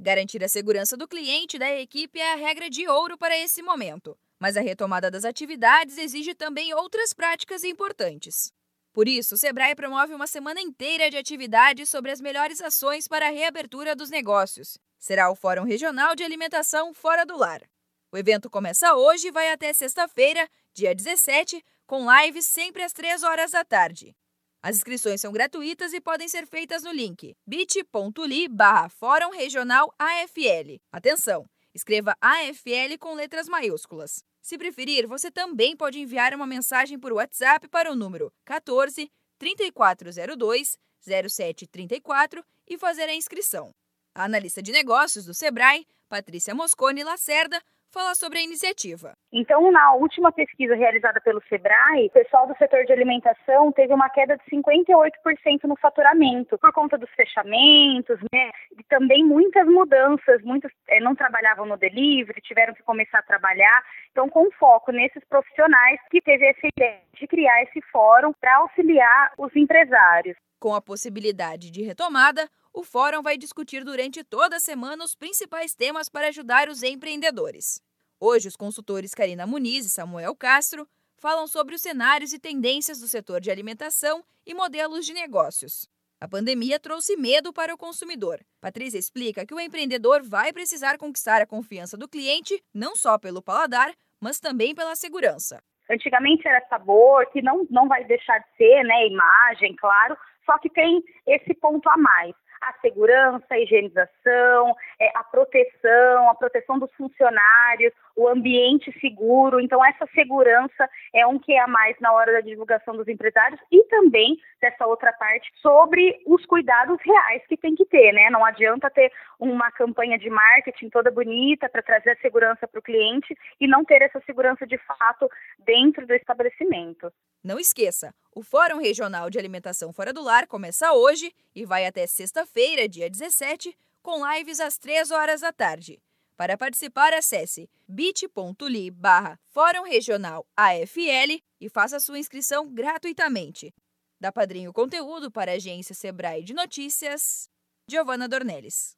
Garantir a segurança do cliente e da equipe é a regra de ouro para esse momento, mas a retomada das atividades exige também outras práticas importantes. Por isso, o Sebrae promove uma semana inteira de atividades sobre as melhores ações para a reabertura dos negócios. Será o Fórum Regional de Alimentação Fora do Lar. O evento começa hoje e vai até sexta-feira, dia 17, com lives sempre às 3 horas da tarde. As inscrições são gratuitas e podem ser feitas no link bit.ly barra Fórum Regional AFL. Atenção! Escreva AFL com letras maiúsculas. Se preferir, você também pode enviar uma mensagem por WhatsApp para o número 14 3402 0734 e fazer a inscrição. A analista de negócios do Sebrae, Patrícia Moscone Lacerda, falar sobre a iniciativa. Então, na última pesquisa realizada pelo Sebrae, o pessoal do setor de alimentação teve uma queda de 58% no faturamento, por conta dos fechamentos, né? E também muitas mudanças, muitos é, não trabalhavam no delivery, tiveram que começar a trabalhar. Então, com foco nesses profissionais que teve essa ideia de criar esse fórum para auxiliar os empresários. Com a possibilidade de retomada, o fórum vai discutir durante toda a semana os principais temas para ajudar os empreendedores. Hoje, os consultores Karina Muniz e Samuel Castro falam sobre os cenários e tendências do setor de alimentação e modelos de negócios. A pandemia trouxe medo para o consumidor. Patrícia explica que o empreendedor vai precisar conquistar a confiança do cliente não só pelo paladar, mas também pela segurança. Antigamente era sabor, que não, não vai deixar de ser, né? Imagem, claro, só que tem esse ponto a mais a segurança, a higienização, é, a proteção, a proteção dos funcionários, o ambiente seguro. Então, essa segurança é um que é a mais na hora da divulgação dos empresários e também dessa outra parte sobre os cuidados reais que tem que ter, né? Não adianta ter uma campanha de marketing toda bonita para trazer a segurança para o cliente e não ter essa segurança de fato dentro do estabelecimento. Não esqueça, o Fórum Regional de Alimentação Fora do Lar começa hoje e vai até sexta-feira, dia 17, com lives às 3 horas da tarde. Para participar, acesse bit.ly barra Fórum Regional AFL e faça sua inscrição gratuitamente. Da Padrinho Conteúdo para a agência Sebrae de Notícias, Giovana Dornelles.